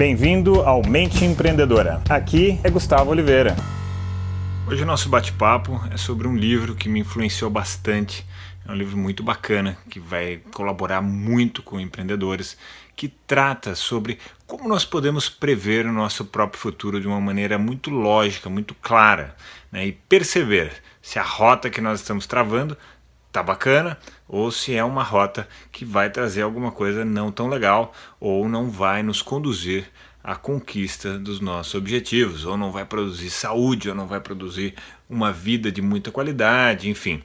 Bem-vindo ao Mente Empreendedora. Aqui é Gustavo Oliveira. Hoje o nosso bate-papo é sobre um livro que me influenciou bastante. É um livro muito bacana que vai colaborar muito com empreendedores, que trata sobre como nós podemos prever o nosso próprio futuro de uma maneira muito lógica, muito clara, né? e perceber se a rota que nós estamos travando tá bacana ou se é uma rota que vai trazer alguma coisa não tão legal ou não vai nos conduzir à conquista dos nossos objetivos, ou não vai produzir saúde, ou não vai produzir uma vida de muita qualidade, enfim.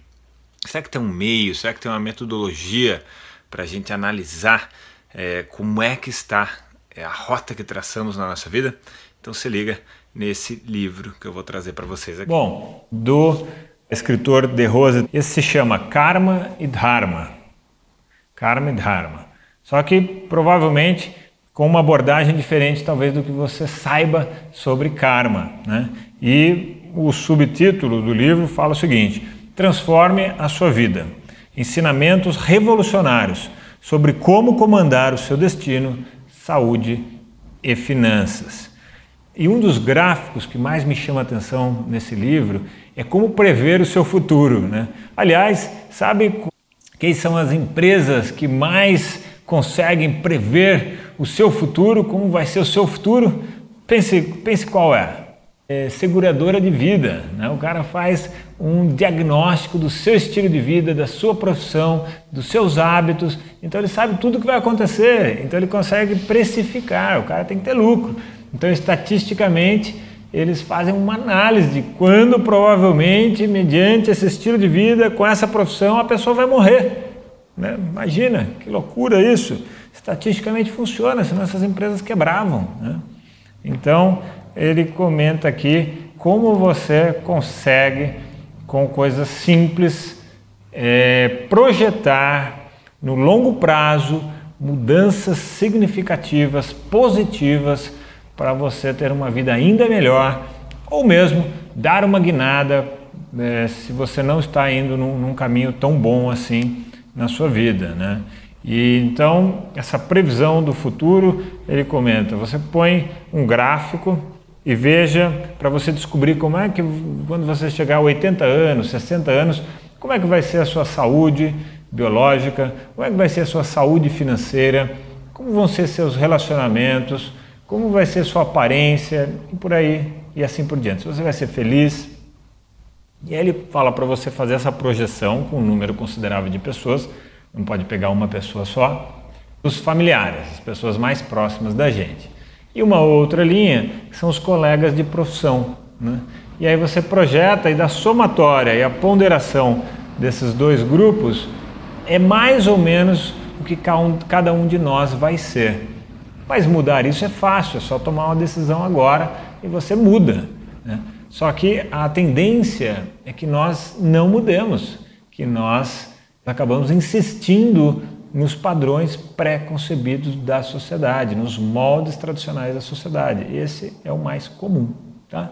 Será que tem um meio, será que tem uma metodologia para a gente analisar é, como é que está é, a rota que traçamos na nossa vida? Então se liga nesse livro que eu vou trazer para vocês aqui. Bom, do escritor de Rose. Esse se chama Karma e Dharma. Karma e Dharma. Só que provavelmente com uma abordagem diferente, talvez, do que você saiba sobre karma. Né? E o subtítulo do livro fala o seguinte: Transforme a sua vida. Ensinamentos revolucionários sobre como comandar o seu destino, saúde e finanças. E um dos gráficos que mais me chama a atenção nesse livro é como prever o seu futuro. Né? Aliás, sabe quem são as empresas que mais conseguem prever o seu futuro, como vai ser o seu futuro? Pense, pense qual é. é seguradora de vida. Né? O cara faz um diagnóstico do seu estilo de vida, da sua profissão, dos seus hábitos. Então ele sabe tudo o que vai acontecer. Então ele consegue precificar. O cara tem que ter lucro. Então, estatisticamente, eles fazem uma análise de quando provavelmente, mediante esse estilo de vida, com essa profissão, a pessoa vai morrer. Né? Imagina, que loucura isso! Estatisticamente funciona, senão essas empresas quebravam. Né? Então, ele comenta aqui como você consegue, com coisas simples, é, projetar no longo prazo mudanças significativas, positivas para você ter uma vida ainda melhor, ou mesmo dar uma guinada é, se você não está indo num, num, caminho tão bom assim na sua vida, né? E então essa previsão do futuro ele comenta: você põe um gráfico e veja para você descobrir como é que quando você chegar a 80 anos, 60 anos, como é que vai ser a sua saúde biológica, como é que vai ser a ssua saúde financeira, como vão ser seus relacionamentos como vai ser sua aparência e por aí e assim por diante. Se você vai ser feliz. E aí ele fala para você fazer essa projeção com um número considerável de pessoas, não pode pegar uma pessoa só, os familiares, as pessoas mais próximas da gente. E uma outra linha são os colegas de profissão. Né? E aí você projeta e da somatória e a ponderação desses dois grupos é mais ou menos o que cada um de nós vai ser. Mas mudar isso é fácil, é só tomar uma decisão agora e você muda. Né? Só que a tendência é que nós não mudemos, que nós acabamos insistindo nos padrões pré-concebidos da sociedade, nos moldes tradicionais da sociedade. Esse é o mais comum. Tá?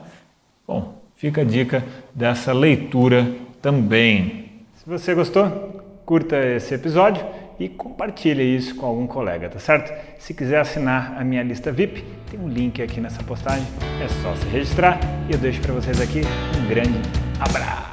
Bom, fica a dica dessa leitura também. Se você gostou, curta esse episódio e compartilhe isso com algum colega, tá certo? Se quiser assinar a minha lista VIP, tem um link aqui nessa postagem, é só se registrar e eu deixo para vocês aqui um grande abraço.